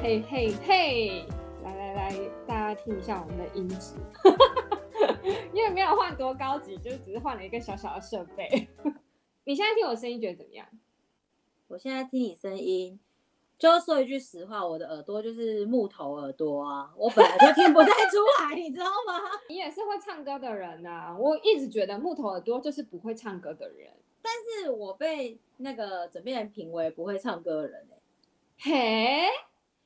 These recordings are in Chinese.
嘿嘿嘿，来来来，大家听一下我们的音质，因为没有换多高级，就只是换了一个小小的设备。你现在听我声音觉得怎么样？我现在听你声音，就说一句实话，我的耳朵就是木头耳朵啊，我本来就听不太出来，你知道吗？你也是会唱歌的人啊，我一直觉得木头耳朵就是不会唱歌的人。但是我被那个枕边人评为不会唱歌的人嘿，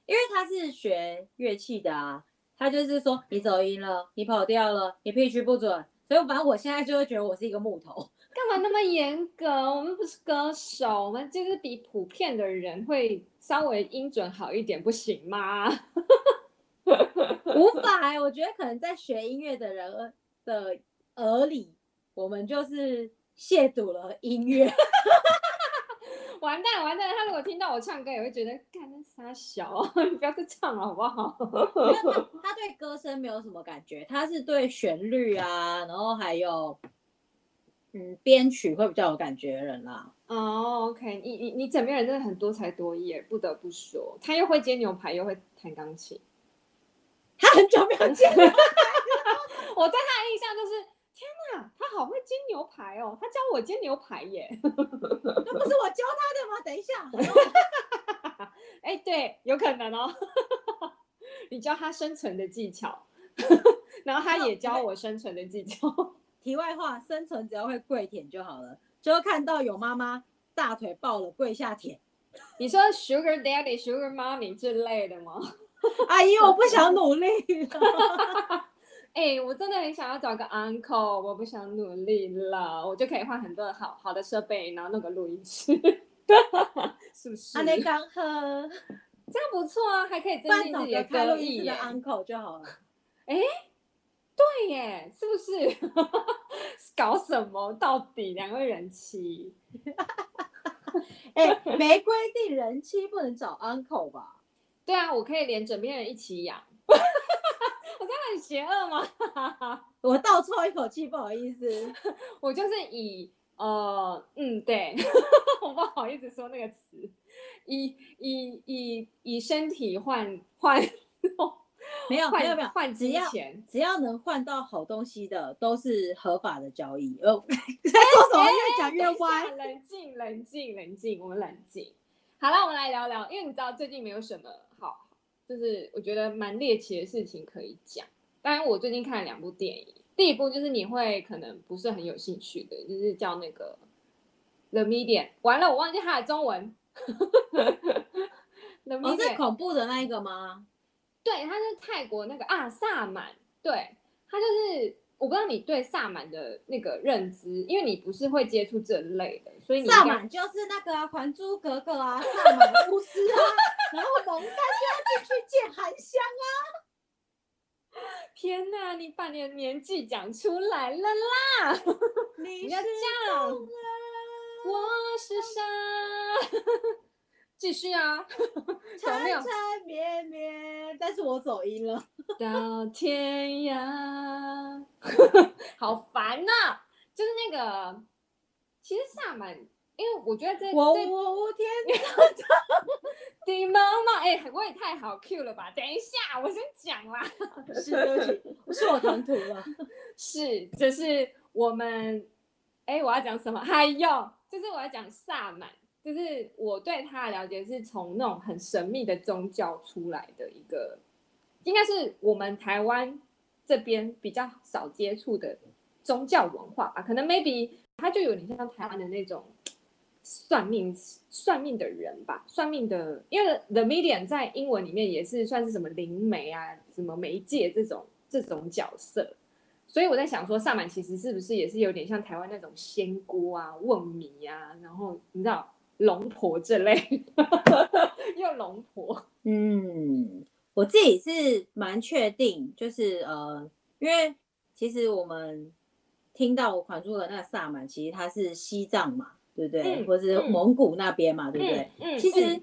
因为他是学乐器的啊，他就是说你走音了，你跑调了，你 pitch 不准，所以反正我现在就会觉得我是一个木头。干嘛那么严格？我们不是歌手，我们就是比普遍的人会稍微音准好一点，不行吗？无法哎，我觉得可能在学音乐的人的耳里，我们就是。亵渎了音乐，完蛋完蛋！他如果听到我唱歌，也会觉得干那傻小，你 不要再唱了好不好？他他对歌声没有什么感觉，他是对旋律啊，然后还有嗯编曲会比较有感觉的人啦。哦，OK，你你你整个人真的很多才多艺，不得不说，他又会煎牛排，又会弹钢琴，他很久没有见了。我对他的印象就是。天哪，他好会煎牛排哦！他教我煎牛排耶，那不是我教他的吗？等一下，哎、欸，对，有可能哦。你教他生存的技巧，然后他也教我生存的技巧。题外话，生存只要会跪舔就好了，就看到有妈妈大腿抱了跪下舔。你说 Sugar Daddy、Sugar Mommy 之类的吗？阿姨，我不想努力。哎、欸，我真的很想要找个 uncle，我不想努力了，我就可以换很多好好的设备，然后弄个录音室，是不是？阿内刚喝，这样不错啊，还可以增进自己的歌艺的 uncle 就好了。哎、欸，对耶，是不是？搞什么？到底两位人妻？哎、欸，没规定人妻不能找 uncle 吧？对啊，我可以连枕边人一起养。我真的很邪恶吗？我倒抽一口气，不好意思。我就是以呃嗯对，我不好意思说那个词，以以以以身体换换，没有没有没有换金钱，只要能换到好东西的都是合法的交易。呃，在说什么？越讲越歪。冷静冷静冷静，我们冷静。好了，我们来聊聊，因为你知道最近没有什么好。就是我觉得蛮猎奇的事情可以讲。当然，我最近看了两部电影，第一部就是你会可能不是很有兴趣的，就是叫那个《The Medium》。完了，我忘记它的中文。The Medium，哦，是恐怖的那一个吗？对，它是泰国那个啊，萨满。对，它就是我不知道你对萨满的那个认知，因为你不是会接触这类的，所以你萨满就是那个啊，《还珠格格》啊，萨满巫师啊。然后蒙丹就要进去见韩香啊！天哪，你把你的年纪讲出来了啦！你，你要这样，我是沙。继续啊，缠缠绵绵，但是我走音了。到天涯，好烦呐、啊！就是那个，其实萨满。因为我觉得这我我我天，你妈妈，哎，我也太好 Q 了吧！等一下，我先讲啦。是，对不是我唐突了。是，就是我们，哎，我要讲什么？还有，就是我要讲萨满，就是我对他的了解是从那种很神秘的宗教出来的一个，应该是我们台湾这边比较少接触的宗教文化吧？可能 maybe 他就有点像台湾的那种。算命算命的人吧，算命的，因为 The Medium 在英文里面也是算是什么灵媒啊，什么媒介这种这种角色，所以我在想说，萨满其实是不是也是有点像台湾那种仙姑啊、问米啊，然后你知道龙婆这类，又龙婆。嗯，我自己是蛮确定，就是呃，因为其实我们听到我款珠的那个萨满，其实它是西藏嘛。对不对？嗯、或是蒙古那边嘛，嗯、对不对？嗯嗯、其实，嗯、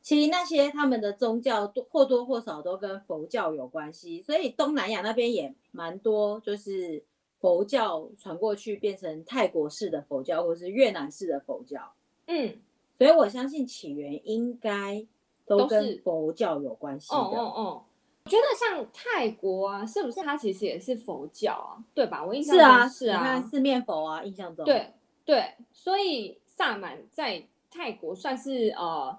其实那些他们的宗教多或多或少都跟佛教有关系，所以东南亚那边也蛮多，就是佛教传过去变成泰国式的佛教，或是越南式的佛教。嗯，所以我相信起源应该都跟佛教有关系的。哦哦哦，我觉得像泰国啊，是不是它其实也是佛教啊？对吧？我印象中是啊，是啊，你看四面佛啊，印象中对对，所以萨满在泰国算是呃。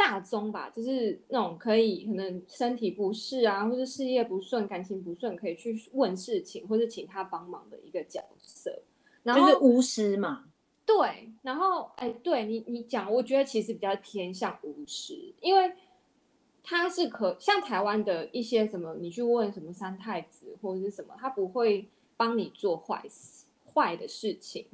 大宗吧，就是那种可以可能身体不适啊，或者事业不顺、感情不顺，可以去问事情，或者请他帮忙的一个角色。然后就是巫师嘛。对，然后哎，对你你讲，我觉得其实比较偏向巫师，因为他是可像台湾的一些什么，你去问什么三太子或者是什么，他不会帮你做坏事坏的事情。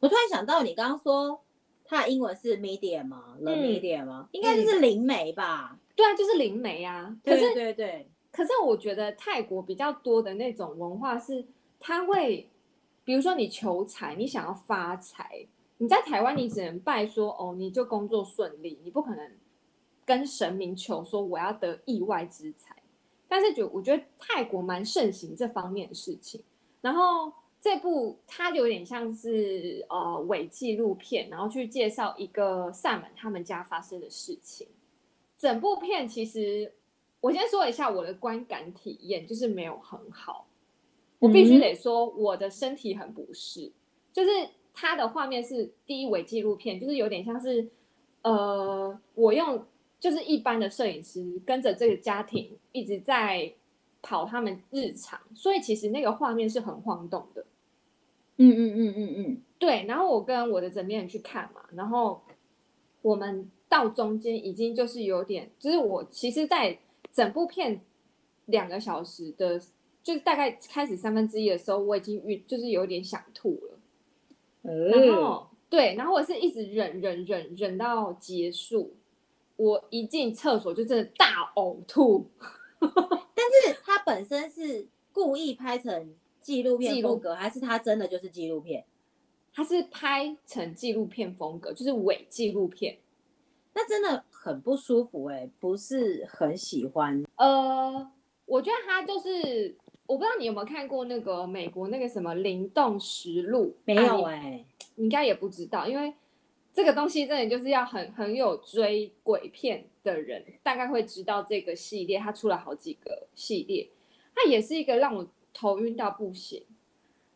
我突然想到，你刚刚说。他的英文是 medium 吗？The medium 吗？应该就是灵媒吧？对啊，就是灵媒啊。可是对对对。可是我觉得泰国比较多的那种文化是，他会，比如说你求财，你想要发财，你在台湾你只能拜说哦，你就工作顺利，你不可能跟神明求说我要得意外之财。但是就我觉得泰国蛮盛行这方面的事情，然后。这部它有点像是呃伪纪录片，然后去介绍一个萨满他们家发生的事情。整部片其实我先说一下我的观感体验，就是没有很好。我必须得说我的身体很不适，就是它的画面是第一伪纪录片，就是有点像是呃我用就是一般的摄影师跟着这个家庭一直在跑他们日常，所以其实那个画面是很晃动的。嗯嗯嗯嗯嗯，对。然后我跟我的枕边人去看嘛，然后我们到中间已经就是有点，就是我其实，在整部片两个小时的，就是大概开始三分之一的时候，我已经晕，就是有点想吐了。嗯。然后对，然后我是一直忍忍忍忍到结束，我一进厕所就真的大呕吐。但是他本身是故意拍成。纪录片风格还是他真的就是纪录片？他是拍成纪录片风格，就是伪纪录片。那真的很不舒服哎、欸，不是很喜欢。呃，我觉得他就是，我不知道你有没有看过那个美国那个什么《灵动实录》？没有哎、欸，你应该也不知道，因为这个东西真的就是要很很有追鬼片的人，大概会知道这个系列。它出了好几个系列，它也是一个让我。头晕到不行，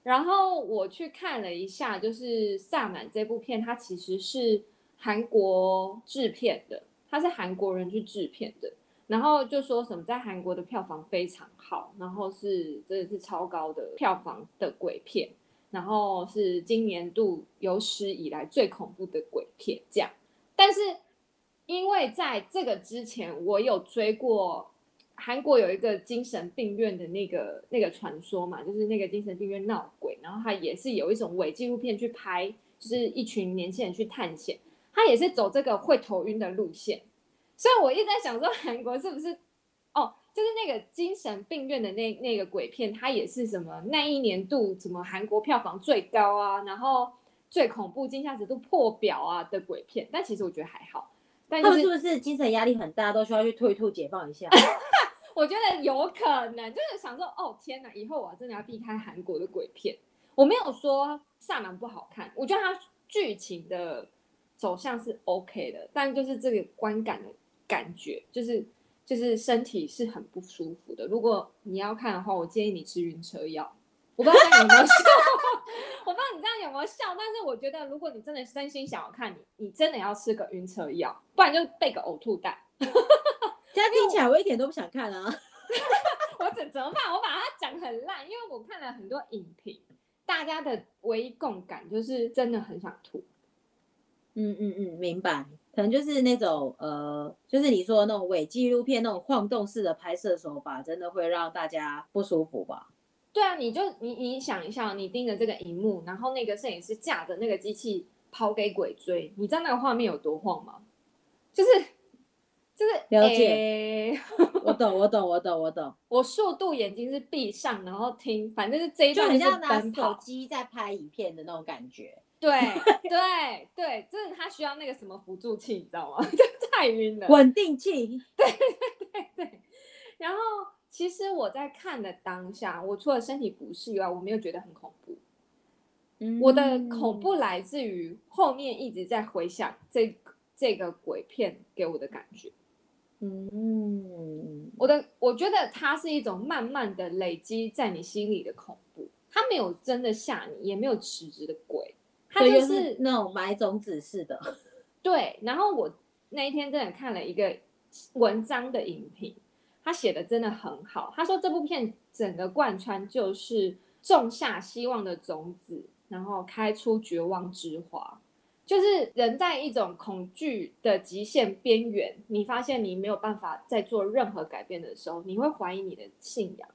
然后我去看了一下，就是《萨满》这部片，它其实是韩国制片的，它是韩国人去制片的，然后就说什么在韩国的票房非常好，然后是真的是超高的票房的鬼片，然后是今年度有史以来最恐怖的鬼片这样。但是因为在这个之前，我有追过。韩国有一个精神病院的那个那个传说嘛，就是那个精神病院闹鬼，然后他也是有一种伪纪录片去拍，就是一群年轻人去探险，他也是走这个会头晕的路线，所以我一直在想说，韩国是不是哦，就是那个精神病院的那那个鬼片，它也是什么那一年度什么韩国票房最高啊，然后最恐怖、惊吓值都破表啊的鬼片，但其实我觉得还好，但、就是、他们是不是精神压力很大，都需要去吐一吐解放一下？我觉得有可能，就是想说，哦天哪，以后我真的要避开韩国的鬼片。我没有说萨满不好看，我觉得它剧情的走向是 OK 的，但就是这个观感的感觉，就是就是身体是很不舒服的。如果你要看的话，我建议你吃晕车药。我不知道你有没有笑，我不知道你这样有没有笑，但是我觉得如果你真的真心想要看，你你真的要吃个晕车药，不然就备个呕吐袋。这样听起来我一点都不想看啊！我怎怎么办？我把它讲很烂，因为我看了很多影评，大家的唯一共感就是真的很想吐。嗯嗯嗯，明白。可能就是那种呃，就是你说的那种伪纪录片那种晃动式的拍摄手法，真的会让大家不舒服吧？对啊，你就你你想一下，你盯着这个荧幕，然后那个摄影师架着那个机器跑给鬼追，你知道那个画面有多晃吗？就是。就是了解，欸、我 懂，我懂，我懂，我懂。我速度眼睛是闭上，然后听，反正是这一段很像拿手机在拍影片的那种感觉。对对对，就是他需要那个什么辅助器，你知道吗？就太晕了。稳定器。对对对对。然后其实我在看的当下，我除了身体不适以外，我没有觉得很恐怖。嗯，我的恐怖来自于后面一直在回想这这个鬼片给我的感觉。嗯，我的我觉得它是一种慢慢的累积在你心里的恐怖，它没有真的吓你，也没有实质的鬼，它就是，是那种买种子似的。对，然后我那一天真的看了一个文章的影评，他写的真的很好。他说这部片整个贯穿就是种下希望的种子，然后开出绝望之花。就是人在一种恐惧的极限边缘，你发现你没有办法再做任何改变的时候，你会怀疑你的信仰，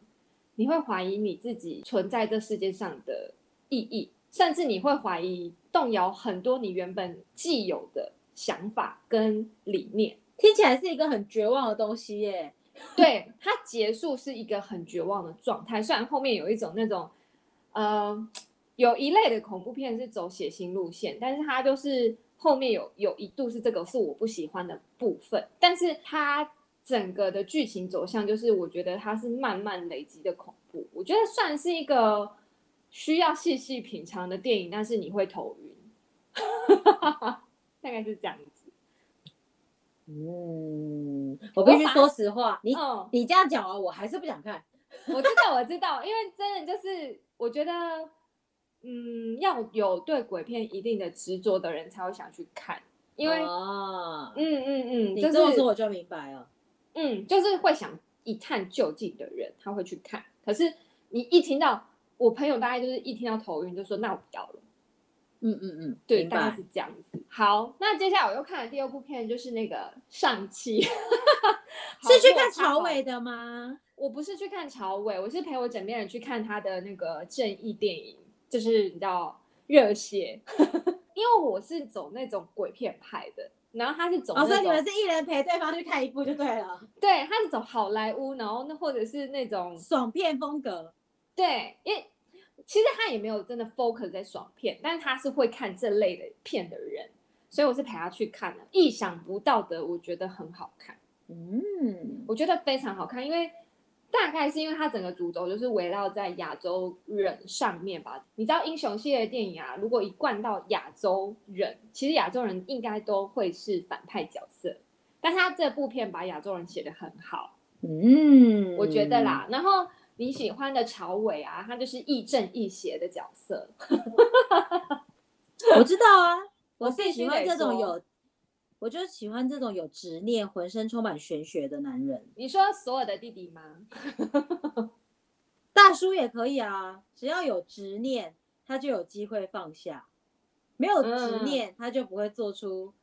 你会怀疑你自己存在这世界上的意义，甚至你会怀疑动摇很多你原本既有的想法跟理念。听起来是一个很绝望的东西耶。对，它结束是一个很绝望的状态，虽然后面有一种那种，呃。有一类的恐怖片是走血腥路线，但是它就是后面有有一度是这个是我不喜欢的部分，但是它整个的剧情走向就是我觉得它是慢慢累积的恐怖，我觉得算是一个需要细细品尝的电影，但是你会头晕，大概是这样子。嗯，我必须说实话，你、嗯、你这样讲啊，我还是不想看。我知道，我知道，因为真的就是我觉得。嗯，要有对鬼片一定的执着的人才会想去看，因为，啊、嗯嗯嗯，你这么说我就明白了，嗯，就是会想一探究竟的人他会去看，可是你一听到我朋友大概就是一听到头晕就说那我不要了，嗯嗯嗯，对，大概是这样子。好，那接下来我又看了第二部片，就是那个上气，是去看朝伟的吗？我不是去看朝伟，我是陪我枕边人去看他的那个正义电影。就是你知道热血，因为我是走那种鬼片派的，然后他是走，哦，所以你们是一人陪对方去看一部就对了。对，他是走好莱坞，然后那或者是那种爽片风格。对，因为其实他也没有真的 focus 在爽片，但是他是会看这类的片的人，所以我是陪他去看的。意想不到的，我觉得很好看。嗯，我觉得非常好看，因为。大概是因为它整个主轴就是围绕在亚洲人上面吧。你知道英雄系列电影啊，如果一贯到亚洲人，其实亚洲人应该都会是反派角色。但他这部片把亚洲人写得很好，嗯，我觉得啦。然后你喜欢的朝伟啊，他就是亦正亦邪的角色。我知道啊，我最喜欢这种有。我就喜欢这种有执念、浑身充满玄学的男人。你说所有的弟弟吗？大叔也可以啊，只要有执念，他就有机会放下；没有执念，他就不会做出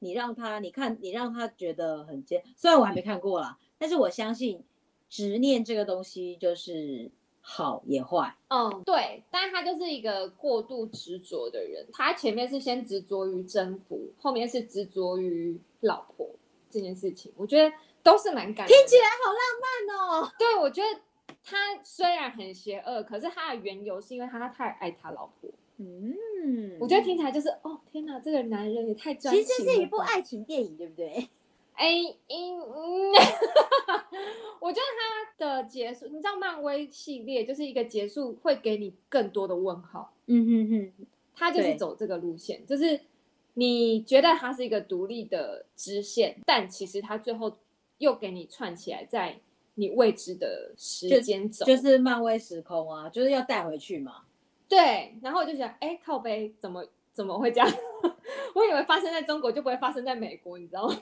你让他、你看、你让他觉得很贱。虽然我还没看过啦，但是我相信执念这个东西就是。好也坏，嗯，对，但他就是一个过度执着的人。他前面是先执着于征服，后面是执着于老婆这件事情。我觉得都是蛮感人的，听起来好浪漫哦。对，我觉得他虽然很邪恶，可是他的缘由是因为他太爱他老婆。嗯，我觉得听起来就是哦，天哪，这个男人也太专情了。其实这是一部爱情电影，对不对？哎，嗯，我觉得它的结束，你知道，漫威系列就是一个结束会给你更多的问号。嗯哼哼，它就是走这个路线，就是你觉得它是一个独立的支线，但其实它最后又给你串起来，在你未知的时间走就，就是漫威时空啊，就是要带回去嘛。对，然后我就想，哎，靠背怎么怎么会这样？我以为发生在中国就不会发生在美国，你知道吗？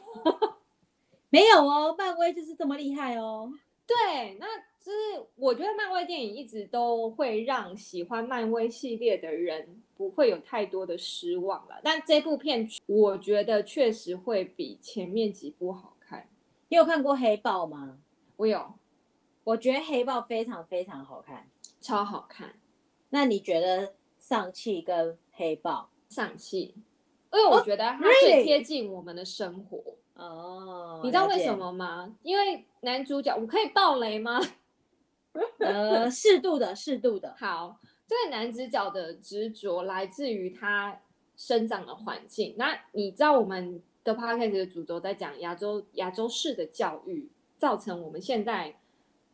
没有哦，漫威就是这么厉害哦。对，那就是我觉得漫威电影一直都会让喜欢漫威系列的人不会有太多的失望了。但这部片我觉得确实会比前面几部好看。你有看过黑豹吗？我有，我觉得黑豹非常非常好看，超好看。那你觉得丧气跟黑豹？丧气，因为我觉得它最贴近我们的生活。Oh, really? 哦，你知道为什么吗？因为男主角，我可以爆雷吗？呃，适度的，适度的。好，这个男主角的执着来自于他生长的环境。那你知道我们的 podcast 的主轴在讲亚洲亚洲式的教育，造成我们现在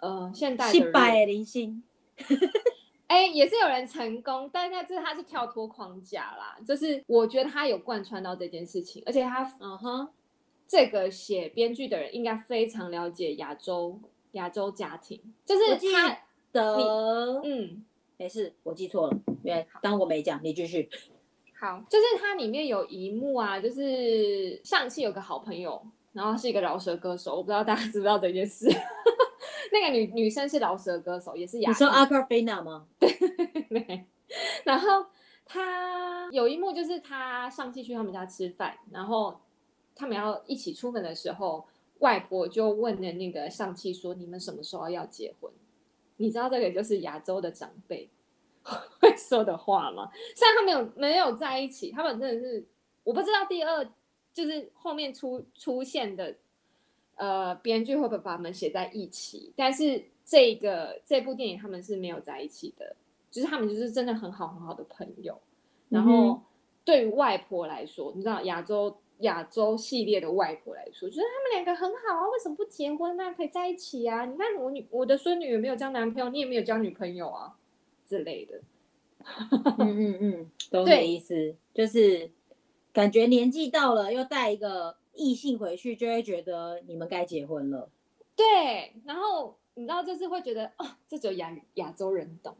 呃现代的百零星。哎，也是有人成功，但是他这他是跳脱框架啦，就是我觉得他有贯穿到这件事情，而且他嗯哼，这个写编剧的人应该非常了解亚洲亚洲家庭，就是他的嗯，没事，我记错了，因为当我没讲，你继续。好，就是它里面有一幕啊，就是上期有个好朋友，然后是一个饶舌歌手，我不知道大家知不知道这件事。那个女女生是饶舌歌手，也是亚。你说阿卡菲娜吗？对。然后他有一幕就是他上期去他们家吃饭，然后他们要一起出门的时候，外婆就问了那个上期说：“你们什么时候要结婚？”你知道这个就是亚洲的长辈 会说的话吗？虽然他没有没有在一起，他们真的是我不知道第二就是后面出出现的。呃，编剧会不会把他们写在一起？但是这个这部电影他们是没有在一起的，就是他们就是真的很好很好的朋友。然后对于外婆来说，你知道亚洲亚洲系列的外婆来说，觉得他们两个很好啊，为什么不结婚呢？可以在一起啊？你看我女我的孙女也没有交男朋友，你也没有交女朋友啊之类的。嗯嗯嗯，懂你意思，就是感觉年纪到了，又带一个。异性回去就会觉得你们该结婚了，对。然后你知道，就是会觉得哦，这只有亚亚洲人懂，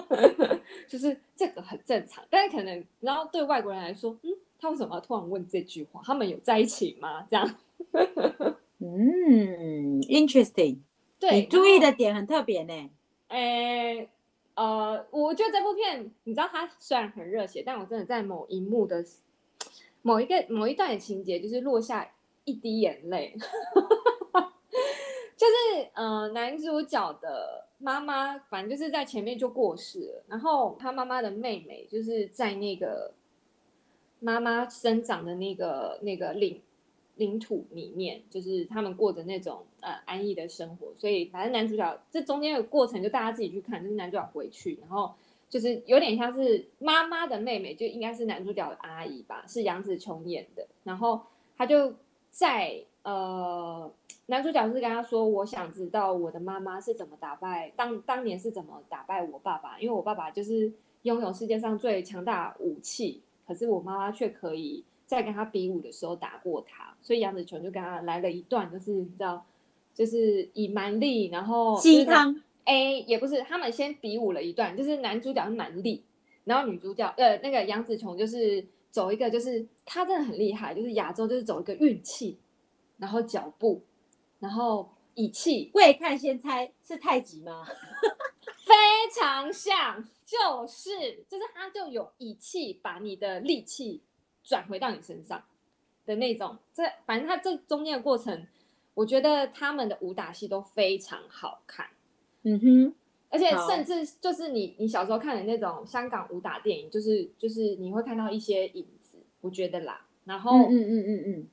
就是这个很正常。但是可能，然后对外国人来说，嗯，他为什么要突然问这句话？他们有在一起吗？这样，嗯，interesting。对，你注意的点很特别呢。诶，呃，我觉得这部片，你知道，它虽然很热血，但我真的在某一幕的。某一个某一段的情节，就是落下一滴眼泪，就是呃男主角的妈妈，反正就是在前面就过世了，然后他妈妈的妹妹就是在那个妈妈生长的那个那个领领土里面，就是他们过着那种呃安逸的生活，所以反正男主角这中间的过程就大家自己去看，就是男主角回去，然后。就是有点像是妈妈的妹妹，就应该是男主角的阿姨吧，是杨紫琼演的。然后他就在呃，男主角是跟他说：“我想知道我的妈妈是怎么打败当当年是怎么打败我爸爸，因为我爸爸就是拥有世界上最强大武器，可是我妈妈却可以在跟他比武的时候打过他。所以杨子琼就跟他来了一段，就是你知道，就是以蛮力，然后鸡汤。” A 也不是，他们先比武了一段，就是男主角是蛮力，然后女主角呃那个杨紫琼就是走一个，就是他真的很厉害，就是亚洲就是走一个运气，然后脚步，然后以气。未看先猜是太极吗？非常像，就是就是他就有以气把你的力气转回到你身上的那种，这反正他这中间的过程，我觉得他们的武打戏都非常好看。嗯哼，而且甚至就是你你小时候看的那种香港武打电影，就是就是你会看到一些影子，我觉得啦。然后嗯嗯嗯嗯，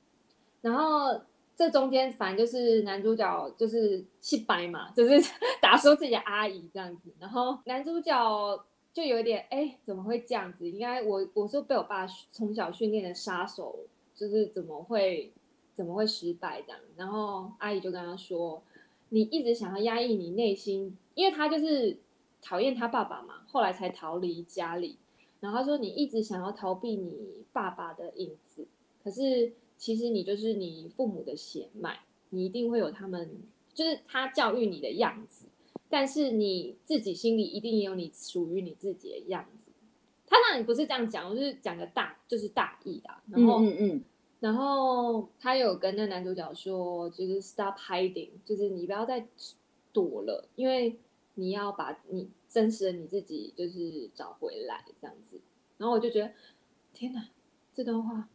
然后这中间反正就是男主角就是气白嘛，就是 打输自己的阿姨这样子。然后男主角就有一点哎，怎么会这样子？应该我我是被我爸从小训练的杀手，就是怎么会怎么会失败这样？然后阿姨就跟他说。你一直想要压抑你内心，因为他就是讨厌他爸爸嘛，后来才逃离家里。然后他说你一直想要逃避你爸爸的影子，可是其实你就是你父母的血脉，你一定会有他们，就是他教育你的样子。但是你自己心里一定也有你属于你自己的样子。他当然不是这样讲，我是讲个大，就是大意的。然后，嗯嗯。嗯然后他有跟那男主角说，就是 stop hiding，就是你不要再躲了，因为你要把你真实的你自己就是找回来这样子。然后我就觉得，天哪，这段话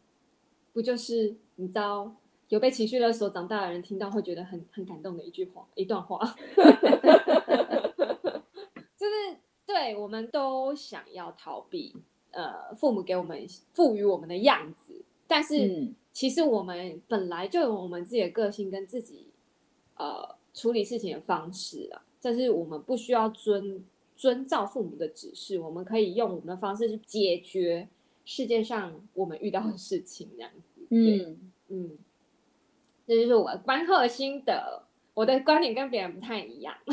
不就是你知道有被情绪勒索长大的人听到会觉得很很感动的一句话，一段话，就是对我们都想要逃避呃父母给我们赋予我们的样子，但是。嗯其实我们本来就有我们自己的个性跟自己，呃，处理事情的方式啊。但是我们不需要遵遵照父母的指示，我们可以用我们的方式去解决世界上我们遇到的事情，这样子。嗯嗯，这就是我观后的心得。我的观点跟别人不太一样。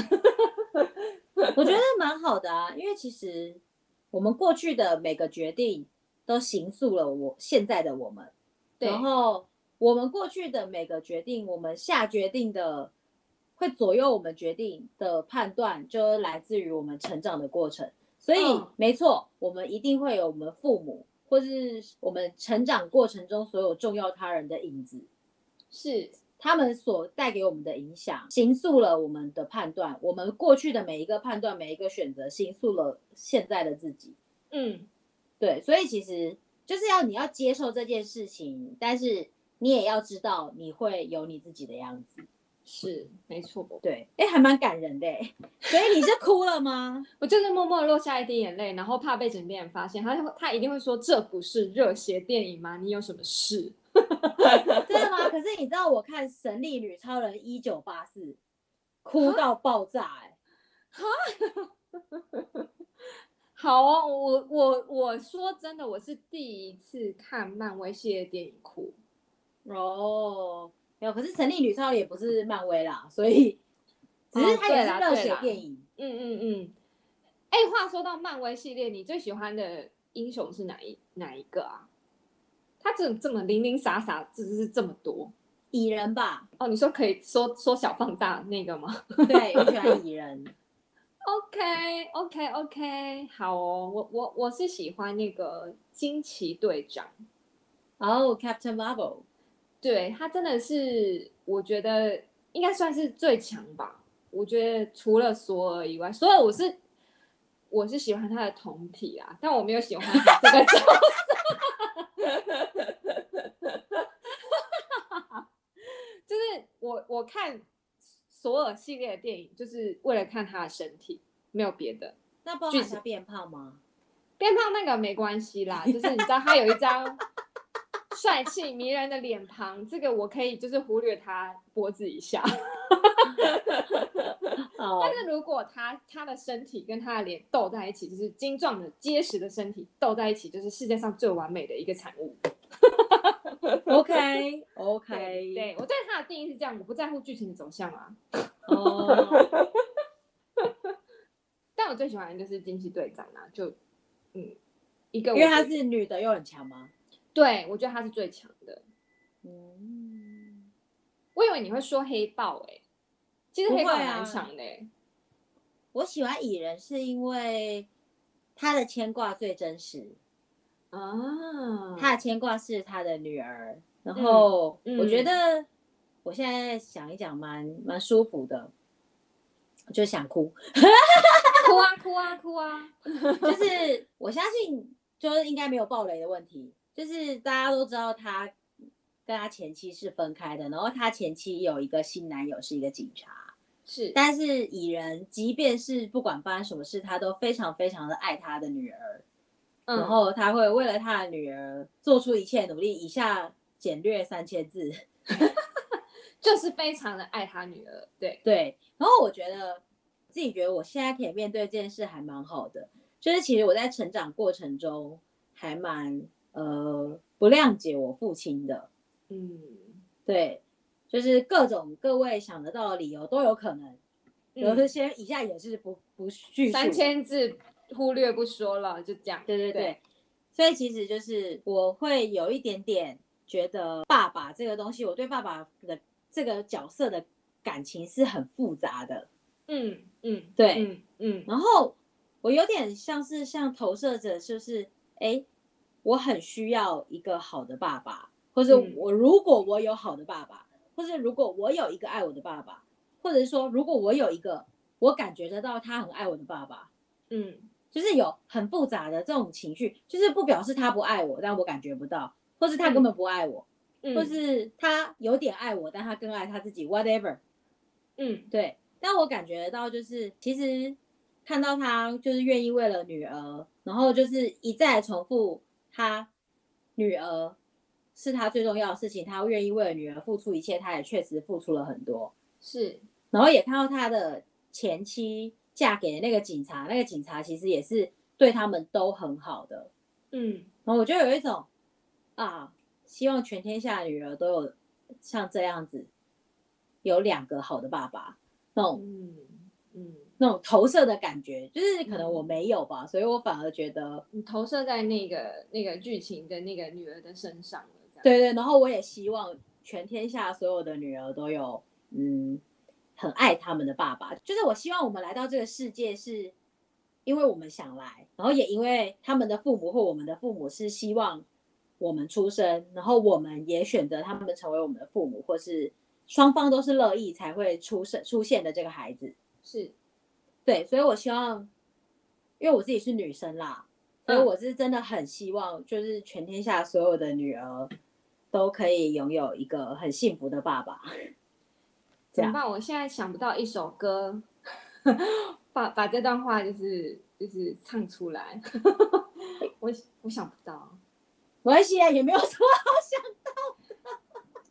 我觉得蛮好的啊，因为其实我们过去的每个决定都形塑了我现在的我们，对然后我们过去的每个决定，我们下决定的会左右我们决定的判断，就来自于我们成长的过程。所以，嗯、没错，我们一定会有我们父母，或是我们成长过程中所有重要他人的影子，是他们所带给我们的影响，形塑了我们的判断。我们过去的每一个判断，每一个选择，形塑了现在的自己。嗯，对，所以其实就是要你要接受这件事情，但是你也要知道你会有你自己的样子。是，没错。对，哎，还蛮感人的。所以你是哭了吗？我就是默默落下一滴眼泪，然后怕被枕边人发现，他他一定会说，这不是热血电影吗？你有什么事？真的吗？可是你知道我看《神力女超人一九八四》，哭到爆炸哎！哈，好哦，我我我说真的，我是第一次看漫威系列电影哭哦。没有，可是《神力女超人》也不是漫威啦，所以只是它也是热血电影。哦、嗯嗯嗯。哎，话说到漫威系列，你最喜欢的英雄是哪一哪一个啊？他这这么零零散散，只是这么多。蚁人吧？哦，你说可以缩缩小放大那个吗？对，我喜欢蚁人。OK OK OK，好哦，我我我是喜欢那个惊奇队长。哦、oh，Captain Marvel。对，他真的是，我觉得应该算是最强吧。我觉得除了索尔以外，索尔我是我是喜欢他的同体啊，但我没有喜欢他这个角色。就是我我看索尔系列的电影，就是为了看他的身体，没有别的。那包含他变胖吗？变胖那个没关系啦，就是你知道他有一张。帅气迷人的脸庞，这个我可以就是忽略他脖子以下。哦、但是如果他他的身体跟他的脸斗在一起，就是精壮的结实的身体斗在一起，就是世界上最完美的一个产物。OK OK，对，对我对他的定义是这样，我不在乎剧情的走向啊。哦，但我最喜欢的就是惊奇队长啊，就嗯，一个因为她是女的又很强吗？对，我觉得他是最强的。嗯，我以为你会说黑豹诶，其实黑豹蛮强的。啊。我喜欢蚁人是因为他的牵挂最真实啊，他的牵挂是他的女儿，然后我觉得我现在想一想蛮蛮舒服的，就想哭，哭啊哭啊哭啊，就是我相信就是应该没有暴雷的问题。就是大家都知道他跟他前妻是分开的，然后他前妻有一个新男友是一个警察，是，但是蚁人即便是不管发生什么事，他都非常非常的爱他的女儿，嗯、然后他会为了他的女儿做出一切努力。以下简略三千字，就是非常的爱他女儿，对对。然后我觉得自己觉得我现在可以面对这件事还蛮好的，就是其实我在成长过程中还蛮。呃，不谅解我父亲的，嗯，对，就是各种各位想得到的理由都有可能，有这些以下也是不不叙述，三千字忽略不说了，就这样，对对对，对，所以其实就是我会有一点点觉得爸爸这个东西，我对爸爸的这个角色的感情是很复杂的，嗯嗯，对，嗯嗯，然后我有点像是像投射者，就是哎。我很需要一个好的爸爸，或者我如果我有好的爸爸，嗯、或者如果我有一个爱我的爸爸，或者是说如果我有一个我感觉得到他很爱我的爸爸，嗯，就是有很复杂的这种情绪，就是不表示他不爱我，但我感觉不到，或是他根本不爱我，嗯、或是他有点爱我，但他更爱他自己，whatever，嗯，对，但我感觉得到就是其实看到他就是愿意为了女儿，然后就是一再重复。他女儿是他最重要的事情，他愿意为了女儿付出一切，他也确实付出了很多。是，然后也看到他的前妻嫁给那个警察，那个警察其实也是对他们都很好的。嗯，然后我就有一种啊，希望全天下的女儿都有像这样子，有两个好的爸爸。那种，嗯嗯，那种投射的感觉，就是可能我没有吧，嗯、所以我反而觉得你投射在那个那个剧情的那个女儿的身上了。对对，然后我也希望全天下所有的女儿都有嗯很爱他们的爸爸，就是我希望我们来到这个世界是因为我们想来，然后也因为他们的父母或我们的父母是希望我们出生，然后我们也选择他们成为我们的父母，或是双方都是乐意才会出生出现的这个孩子是。对，所以我希望，因为我自己是女生啦，所以我是真的很希望，就是全天下所有的女儿都可以拥有一个很幸福的爸爸。怎么办？我现在想不到一首歌，把把这段话就是就是唱出来，我我想不到，没关系啊，也没有什么好想到的。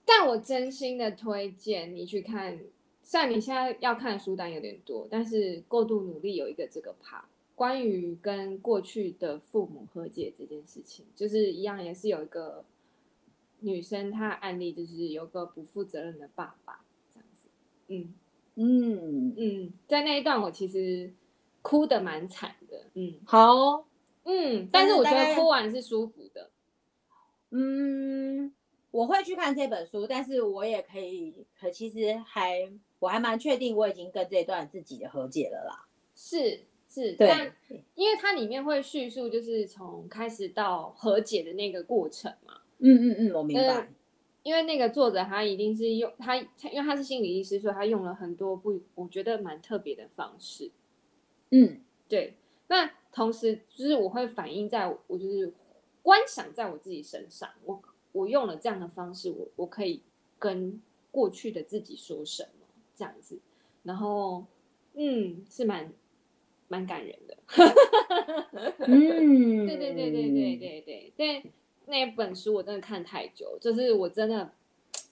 但我真心的推荐你去看。虽然你现在要看的书单有点多，但是过度努力有一个这个 part，关于跟过去的父母和解这件事情，就是一样也是有一个女生她案例，就是有个不负责任的爸爸这样子。嗯嗯嗯，在那一段我其实哭的蛮惨的。嗯，好，嗯，但是我觉得哭完是舒服的。嗯，我会去看这本书，但是我也可以，可其实还。我还蛮确定我已经跟这段自己的和解了啦。是是，对，但因为它里面会叙述，就是从开始到和解的那个过程嘛。嗯嗯嗯，我明白。呃，因为那个作者他一定是用他，因为他是心理医师，所以他用了很多不，我觉得蛮特别的方式。嗯，对。那同时就是我会反映在我就是观想在我自己身上，我我用了这样的方式，我我可以跟过去的自己说什么。这样子。然后嗯是蛮蛮感人的。嗯。对对对对对对对。那本书我真的看太久就是我真的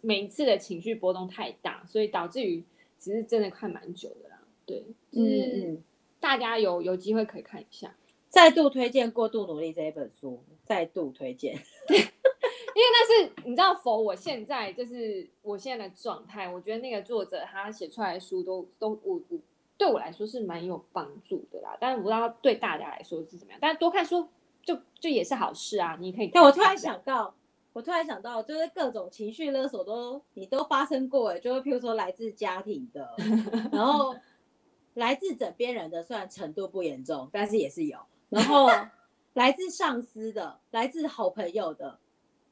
每一次的情绪波动太大所以导致于其实真的看蛮久的啦。对就是大家有有机会可以看一下。再度推荐过度努力这一本书再度推荐。那是你知道否？我现在就是我现在的状态，我觉得那个作者他写出来的书都都我我对我来说是蛮有帮助的啦。但是我不知道对大家来说是怎么样。但是多看书就就也是好事啊，你可以看。但我突然想到，我突然想到，就是各种情绪勒索都你都发生过哎，就是譬如说来自家庭的，然后来自枕边人的，虽然程度不严重，但是也是有。然后 来自上司的，来自好朋友的。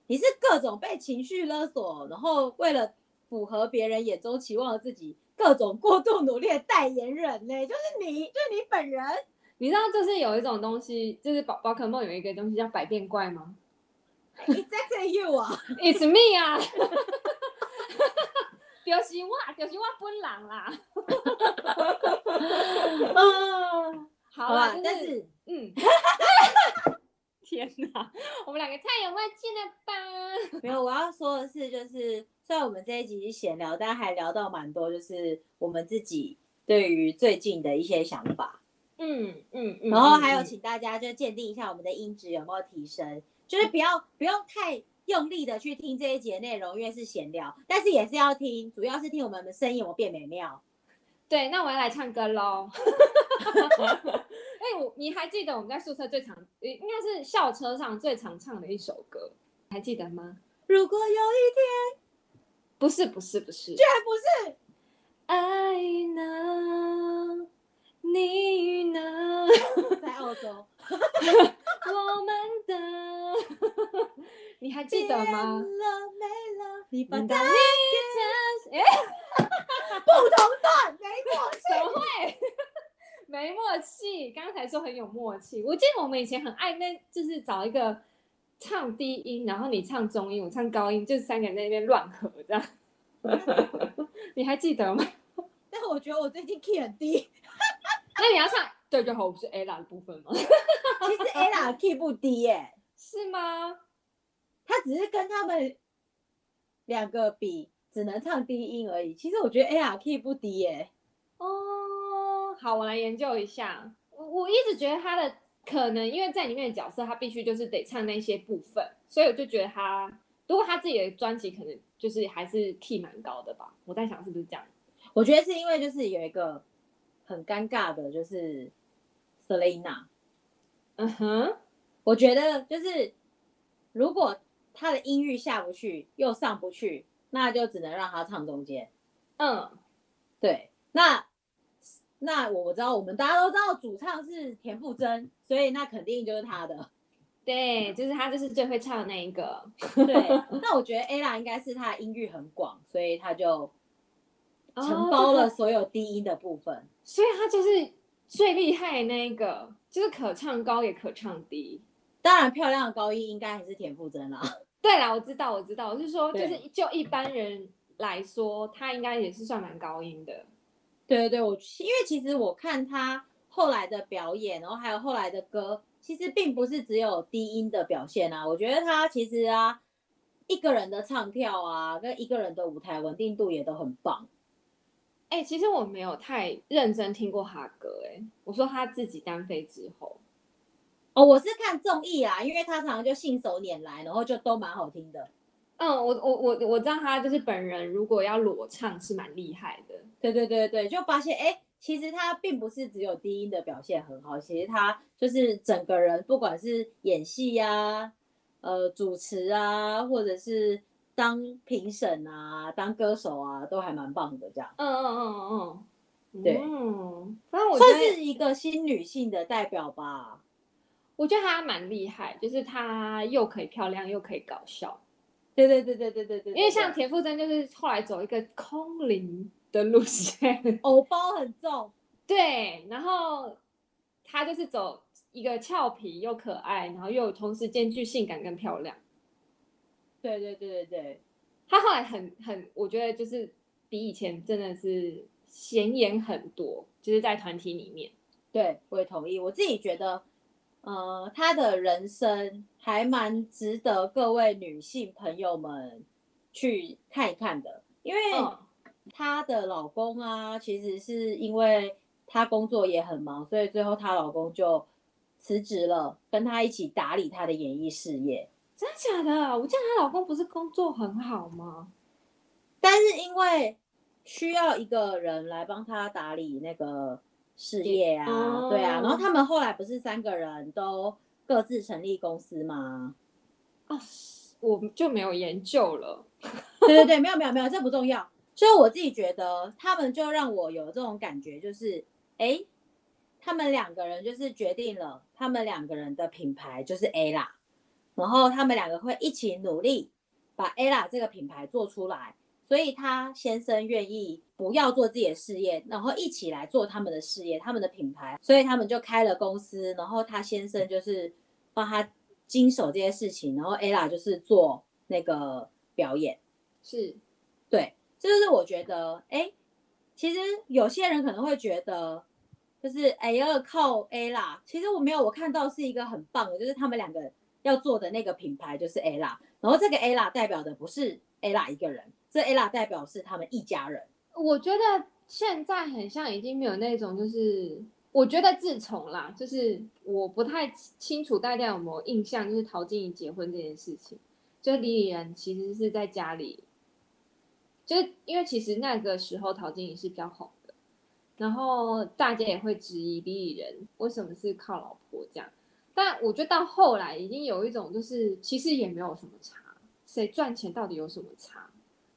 你是各种被情绪勒索，然后为了符合别人眼中期望的自己，各种过度努力的代言人呢？就是你，就是你本人。你知道，就是有一种东西，就是宝宝可梦有一个东西叫百变怪吗？Exactly you 啊，It's me 啊，就是我，就是我本人啦。嗯，好啊，但是，嗯。天哪，我们两个太有默契了吧？没有，我要说的是，就是虽然我们这一集是闲聊，但还聊到蛮多，就是我们自己对于最近的一些想法。嗯嗯嗯。然后还有，请大家就鉴定一下我们的音质有没有提升，就是不要不用太用力的去听这一节内容，因为是闲聊，但是也是要听，主要是听我们的声音有没有变美妙。对，那我要来唱歌喽。哎，我你还记得我们在宿舍最常，应该是校车上最常唱的一首歌，还记得吗？如果有一天，不是不是不是，居然不是。爱呢？你呢？在澳洲。我们的，你还记得吗？了没了？你把它给哎，不同？没默契，刚才说很有默契。我记得我们以前很爱那，就是找一个唱低音，然后你唱中音，我唱高音，就是三个人在那边乱合这样。你还记得吗？但是我觉得我最近 key 很低。那你要唱对就好，不是 Ella 的部分吗？其实 Ella key 不低耶、欸，是吗？他只是跟他们两个比，只能唱低音而已。其实我觉得 Ella key 不低耶、欸。好，我来研究一下。我我一直觉得他的可能，因为在里面的角色，他必须就是得唱那些部分，所以我就觉得他，如果他自己的专辑可能就是还是 key 蛮高的吧。我在想是不是这样？我觉得是因为就是有一个很尴尬的，就是 Selina。嗯哼，我觉得就是如果他的音域下不去，又上不去，那就只能让他唱中间。嗯，对。那那我我知道，我们大家都知道主唱是田馥甄，所以那肯定就是他的。对，就是他，就是最会唱的那一个。对。那我觉得 Ella 应该是他的音域很广，所以他就承包了所有低音的部分。哦，所以他就是最厉害的那一个。就是可唱高也可唱低，当然漂亮的高音应该还是田馥甄啦。对啦，我知道，我知道，我是说，就是就一般人来说，他应该也是算蛮高音的。对对对，我因为其实我看他后来的表演，然后还有后来的歌，其实并不是只有低音的表现啊。我觉得他其实啊，一个人的唱跳啊，跟一个人的舞台稳定度也都很棒。哎、欸，其实我没有太认真听过他歌，哎，我说他自己单飞之后，哦，我是看综艺啊，因为他常常就信手拈来，然后就都蛮好听的。嗯，我我我我知道他就是本人，如果要裸唱是蛮厉害的。对对对对，就发现哎、欸，其实他并不是只有低音的表现很好，其实他就是整个人，不管是演戏呀、啊、呃主持啊，或者是。当评审啊，当歌手啊，都还蛮棒的，这样。嗯嗯嗯嗯嗯，对，嗯，算是一个新女性的代表吧。我觉得她蛮厉害，就是她又可以漂亮，又可以搞笑。对对对对对对对。因为像田馥甄，就是后来走一个空灵的路线，偶包很重。对，然后她就是走一个俏皮又可爱，然后又同时兼具性感跟漂亮。对对对对对，他后来很很，我觉得就是比以前真的是显眼很多，就是在团体里面。对，我也同意。我自己觉得，呃，她的人生还蛮值得各位女性朋友们去看一看的，因为她的老公啊，其实是因为她工作也很忙，所以最后她老公就辞职了，跟她一起打理她的演艺事业。真的假的？我见她老公不是工作很好吗？但是因为需要一个人来帮她打理那个事业啊，嗯、对啊，然后他们后来不是三个人都各自成立公司吗？啊，我就没有研究了。对对对，没有没有没有，这不重要。所以我自己觉得，他们就让我有这种感觉，就是哎，他们两个人就是决定了，他们两个人的品牌就是 Ella。然后他们两个会一起努力把 Ella 这个品牌做出来，所以他先生愿意不要做自己的事业，然后一起来做他们的事业，他们的品牌，所以他们就开了公司，然后他先生就是帮他经手这些事情，然后 Ella 就是做那个表演，是，对，这就是我觉得，哎，其实有些人可能会觉得，就是哎要靠 Ella，其实我没有，我看到是一个很棒的，就是他们两个。要做的那个品牌就是 Ella，然后这个 Ella 代表的不是 Ella 一个人，这 Ella 代表是他们一家人。我觉得现在很像已经没有那种，就是我觉得自从啦，就是我不太清楚大家有没有印象，就是陶晶莹结婚这件事情，就李李仁其实是在家里，就是因为其实那个时候陶晶莹是比较红的，然后大家也会质疑李李仁为什么是靠老婆这样。但我觉得到后来已经有一种，就是其实也没有什么差，谁赚钱到底有什么差？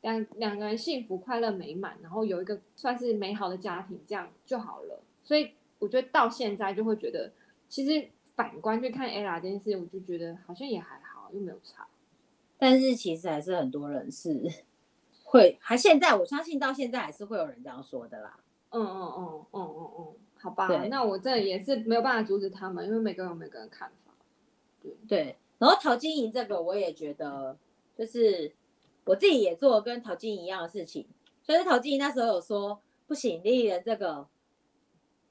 两两个人幸福快乐美满，然后有一个算是美好的家庭，这样就好了。所以我觉得到现在就会觉得，其实反观去看 Ella 这件事，我就觉得好像也还好，又没有差。但是其实还是很多人是会，还现在我相信到现在还是会有人这样说的啦。嗯嗯嗯嗯嗯嗯。好吧，那我这也是没有办法阻止他们，因为每个人有每个人看法。对对，然后陶晶莹这个我也觉得，就是我自己也做跟陶晶莹一样的事情。所以陶晶莹那时候有说，不行，李李仁这个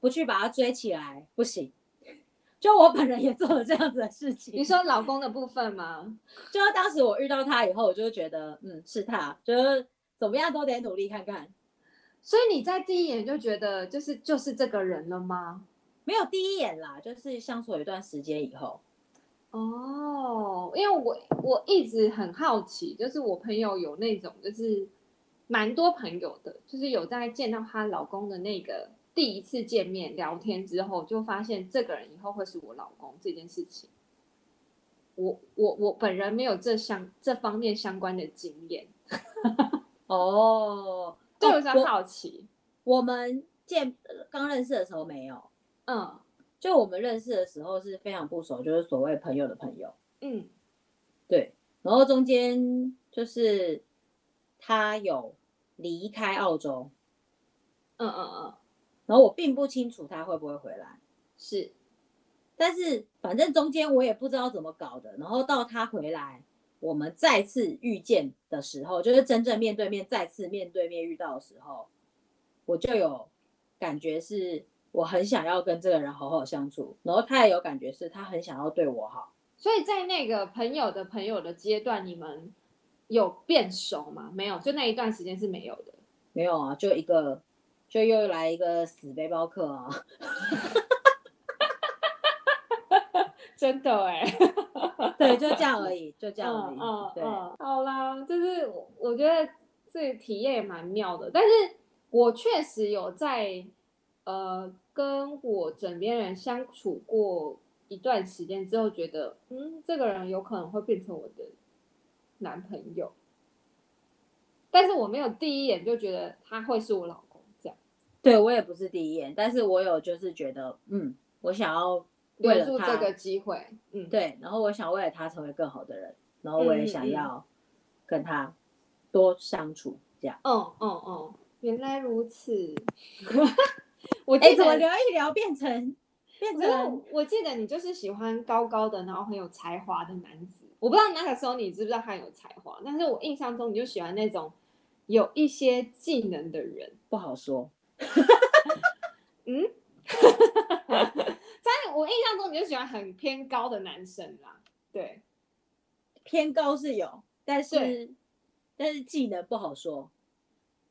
不去把他追起来不行。就我本人也做了这样子的事情。你说老公的部分吗？就当时我遇到他以后，我就觉得，嗯，是他，就是怎么样都得努力看看。所以你在第一眼就觉得就是就是这个人了吗？没有第一眼啦，就是相处一段时间以后。哦，因为我我一直很好奇，就是我朋友有那种就是蛮多朋友的，就是有在见到她老公的那个第一次见面聊天之后，就发现这个人以后会是我老公这件事情，我我我本人没有这相这方面相关的经验。哦，对我很好奇。我们见刚认识的时候没有，嗯，就我们认识的时候是非常不熟，就是所谓朋友的朋友，嗯，对。然后中间就是他有离开澳洲，嗯嗯嗯。然后我并不清楚他会不会回来，是，但是反正中间我也不知道怎么搞的。然后到他回来，我们再次遇见的时候，就是真正面对面再次面对面遇到的时候，我就有感觉是我很想要跟这个人好好相处，然后他也有感觉是他很想要对我好。所以在那个朋友的朋友的阶段，你们有变熟吗？没有，就那一段时间是没有的。没有啊，就一个。就又来一个死背包客啊！真的哎，对，就这样而已，就这样而已。对嗯，好啦，就是我觉得这个体验也蛮妙的，但是我确实有在呃跟我枕边人相处过一段时间之后，觉得嗯，这个人有可能会变成我的男朋友，但是我没有第一眼就觉得他会是我老公这样。对，我也不是第一眼，但是我有就是觉得，嗯，我想要为了他留住这个机会，嗯，对，然后我想为了他成为更好的人，然后我也想要跟他多相处，这样。嗯嗯嗯，原来如此。我哎，怎么聊一聊变成变成？我记得你就是喜欢高高的，然后很有才华的男子。我不知道那个时候你知不知道他有才华，但是我印象中你就喜欢那种有一些技能的人，不好说。嗯，在我印象中，你就喜欢很偏高的男生啦。对，偏高是有，但是但是技能不好说。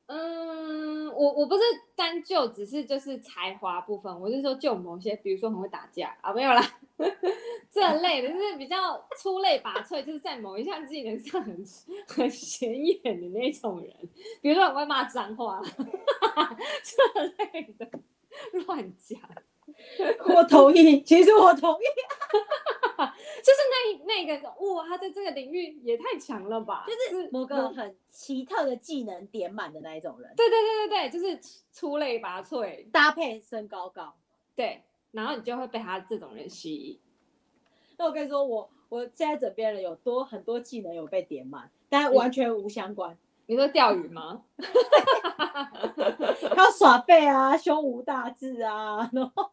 嗯，我我不是单就只是就是才华部分，我是说就某些，比如说很会打架啊，没有啦，这类的就是比较出类拔萃，就是在某一项技能上很很显眼的那种人，比如说很会骂脏话，这类的乱讲。我同意，其实我同意，就是那那个哇，他在这个领域也太强了吧，就是某个很奇特的技能点满的那一种人。对对对对对，就是出类拔萃，搭配身高高，对，然后你就会被他这种人吸引。那我跟你说，我我现在枕边人有多很多技能有被点满，但完全无相关。你说钓鱼吗？他要耍废啊，胸无大志啊，然后。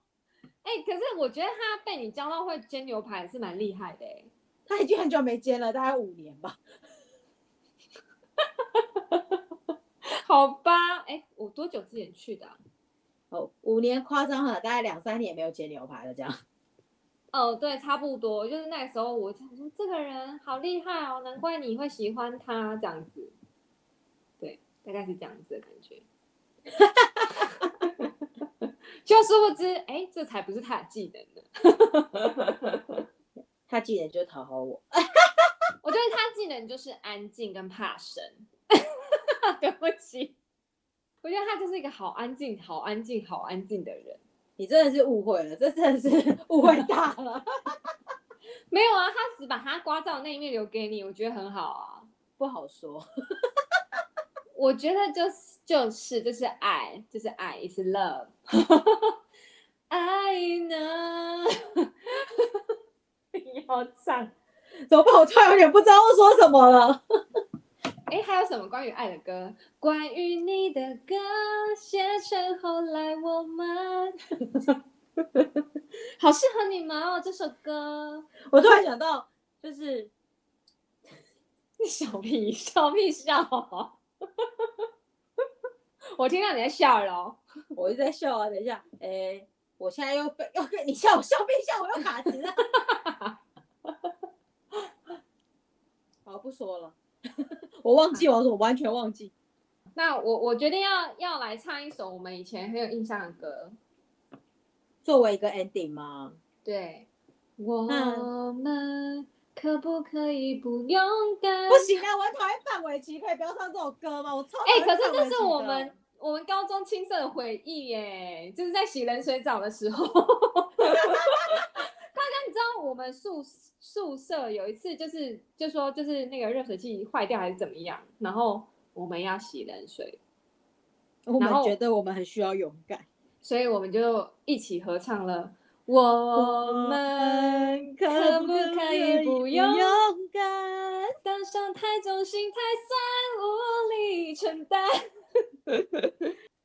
哎、欸，可是我觉得他被你教到会煎牛排是蛮厉害的哎。他已经很久没煎了，大概五年吧。好吧，哎、欸，我多久之前去的、啊？哦，五年夸张了，大概两三年没有煎牛排了这样。哦，对，差不多，就是那个时候我想说这个人好厉害哦，难怪你会喜欢他这样子。对，大概是这样子的感觉。就殊不知，哎，这才不是他的技能呢。他技能就是讨好我。我觉得他技能就是安静跟怕生。对不起，我觉得他就是一个好安静、好安静、好安静的人。你真的是误会了，这真的是误会大了。没有啊，他只把他刮照那一面留给你，我觉得很好啊。不好说。我觉得就是就是就是爱，就是爱，is love。爱呢？你要唱？怎么办？我突然有点不知道要说什么了。哎，还有什么关于爱的歌？关于你的歌，写成后来我们。好适合你们哦，这首歌。我突然想到，就是小屁小屁笑。我听到你在笑了，我一直在笑啊。等一下，哎、欸，我现在又被又被你笑，我笑变笑，我又卡词了。好，不说了，我忘记我说，我完全忘记。那我我决定要要来唱一首我们以前很有印象的歌，作为一个 ending 吗？对，我们。可不可以不勇敢？不行啊！我很讨厌范玮琪，可以不要唱这首歌吗？我超哎、欸，可是这是我们我们高中青涩的回忆耶，就是在洗冷水澡的时候。大家你知道我们宿宿舍有一次就是就说就是那个热水器坏掉还是怎么样，然后我们要洗冷水，我们觉得我们很需要勇敢，所以我们就一起合唱了。我们可不可以不勇敢？当上太重，心太酸，无力承担。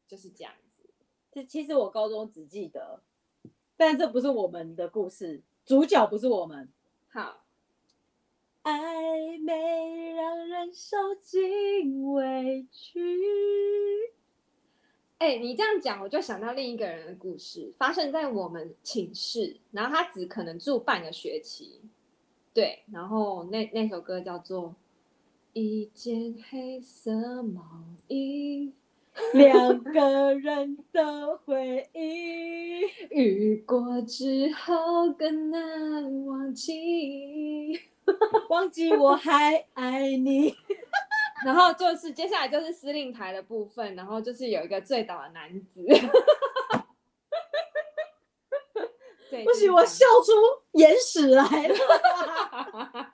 就 是这样子。这其实我高中只记得，但这不是我们的故事，主角不是我们。好，暧昧让人受尽委屈。哎、欸，你这样讲，我就想到另一个人的故事，发生在我们寝室，然后他只可能住半个学期。对，然后那那首歌叫做《一件黑色毛衣 》。两个人的回忆，遇过之后更难忘记，忘记我还爱你。然后就是接下来就是司令台的部分，然后就是有一个醉倒的男子。对，不行，我笑出眼屎来了。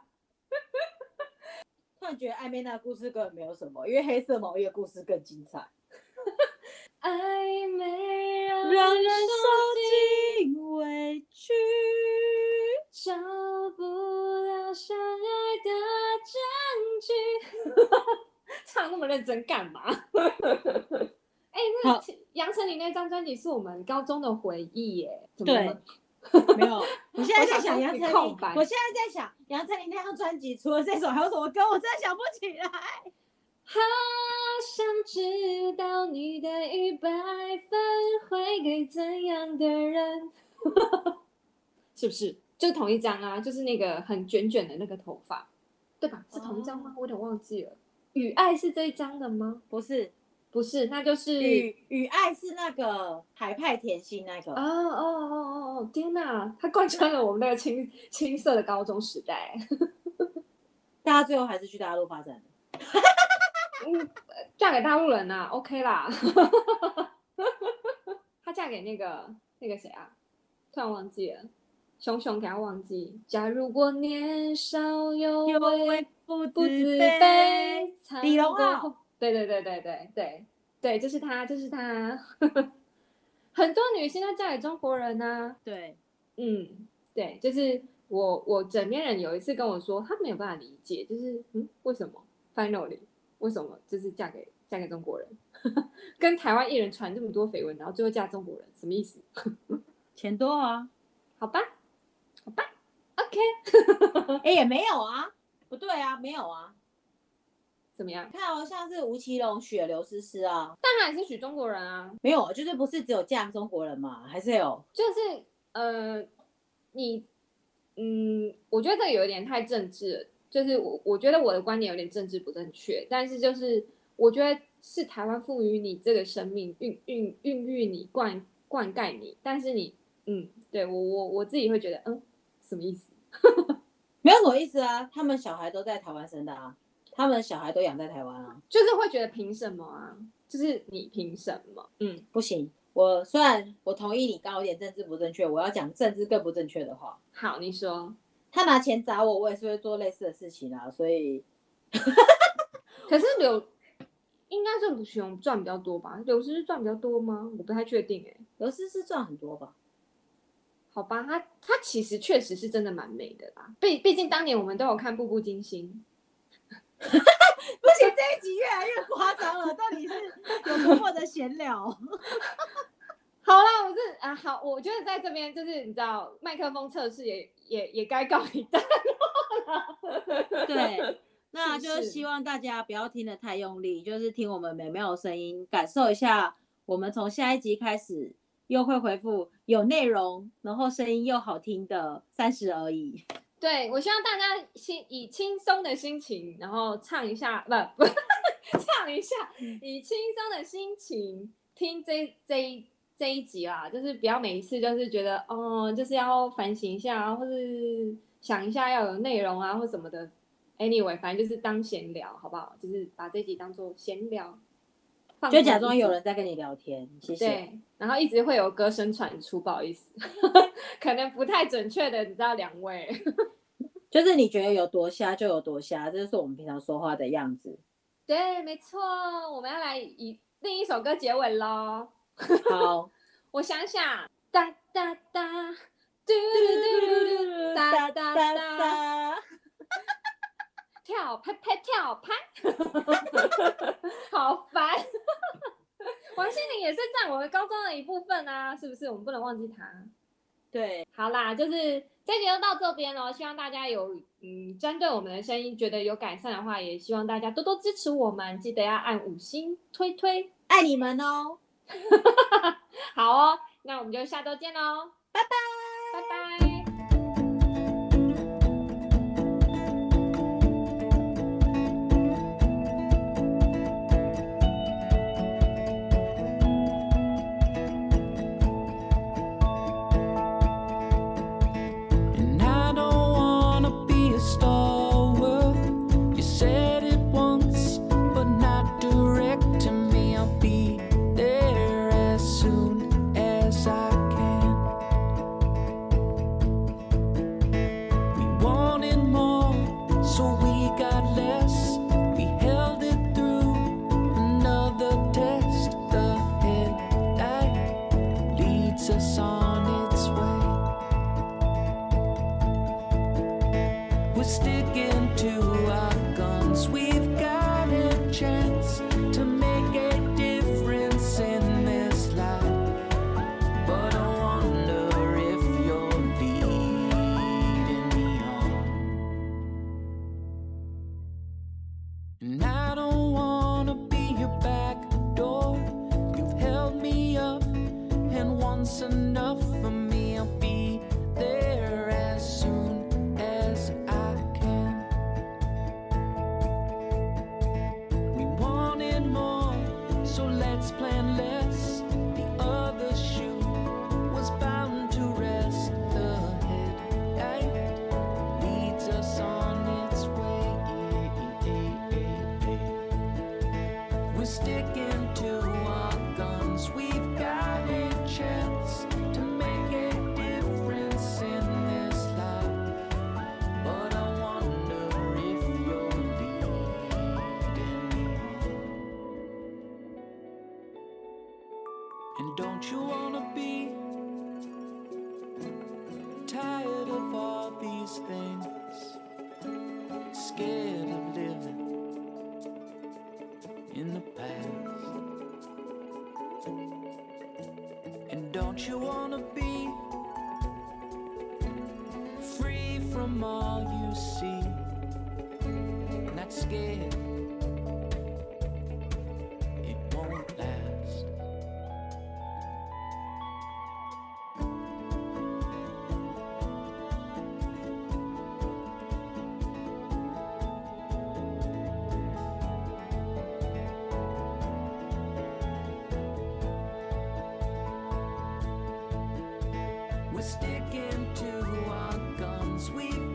突然觉得暧昧那个故事根本没有什么，因为黑色毛衣的故事更精彩。暧昧让人受尽委屈，找不到相爱的证据。唱那么认真干嘛？哎、欸，那个杨丞琳那张专辑是我们高中的回忆耶。对，没有。我现在在想杨丞琳，我现在在想杨丞琳那张专辑除了这首还有什么歌？我真的想不起来。好想知道你的一百分会给怎样的人？是不是？就同一张啊，就是那个很卷卷的那个头发，对吧？是同一张吗？我有点忘记了。雨爱是这一张的吗？不是，不是，那就是雨雨爱是那个海派甜心那个。哦哦哦哦哦！天哪，他贯穿了我们那个青青涩的高中时代。大家最后还是去大陆发展。嗯，嫁给大陆人呐、啊，OK 啦。她嫁给那个那个谁啊？突然忘记了，熊熊给他忘记。假如我年少有为，不自卑。李荣浩。对对对对对对对，就是他，就是他。很多女性都嫁给中国人呐、啊。对，嗯，对，就是我我枕边人有一次跟我说，他没有办法理解，就是嗯，为什么？Finally。为什么就是嫁给嫁给中国人，跟台湾艺人传这么多绯闻，然后最后嫁中国人，什么意思？钱多啊？好吧，好吧，OK。哎、欸，也没有啊，不对啊，没有啊。怎么样？看，哦像是吴奇隆娶了刘诗诗啊，但还是许中国人啊？没有，就是不是只有嫁中国人嘛？还是有？就是呃，你嗯，我觉得这有点太政治了。就是我，我觉得我的观点有点政治不正确，但是就是我觉得是台湾赋予你这个生命，孕孕孕育你，灌灌溉你，但是你，嗯，对我我我自己会觉得，嗯，什么意思？没有什么意思啊，他们小孩都在台湾生的啊，他们小孩都养在台湾啊，就是会觉得凭什么啊？就是你凭什么？嗯，不行，我虽然我同意你刚有点政治不正确，我要讲政治更不正确的话。好，你说。他拿钱砸我，我也是会做类似的事情啊，所以 可是刘应该是不雄赚比较多吧？刘诗诗赚比较多吗？我不太确定哎、欸。刘诗诗赚很多吧？好吧，它它其实确实是真的蛮美的啦。毕毕竟当年我们都有看《步步惊心》。不行，这一集越来越夸张了，到底是有多么的闲聊？好啦，我是啊，好，我觉得在这边就是你知道，麦克风测试也也也该告一段落了。对，那就是希望大家不要听得太用力，就是听我们美妙的声音，感受一下我们从下一集开始又会回复有内容，然后声音又好听的三十而已。对，我希望大家轻以轻松的心情，然后唱一下，不不 唱一下，以轻松的心情听这这一。这一集啦，就是不要每一次就是觉得，哦，就是要反省一下，或是想一下要有内容啊，或什么的。Anyway，反正就是当闲聊，好不好？就是把这集当做闲聊。就假装有人在跟你聊天，谢谢。对，然后一直会有歌声传出，不好意思，可能不太准确的，你知道两位，就是你觉得有多瞎就有多瞎，这就是我们平常说话的样子。对，没错，我们要来以另一首歌结尾喽。好，我想想，哒哒哒，嘟嘟嘟嘟，哒哒哒，跳拍拍跳拍，好烦。王心凌也是占我们高中的一部分啊，是不是？我们不能忘记她。对，好啦，就是这集就到这边喽。希望大家有嗯，针对我们的声音觉得有改善的话，也希望大家多多支持我们，记得要按五星推推，爱你们哦。好哦，那我们就下周见喽，拜拜，拜拜。you we've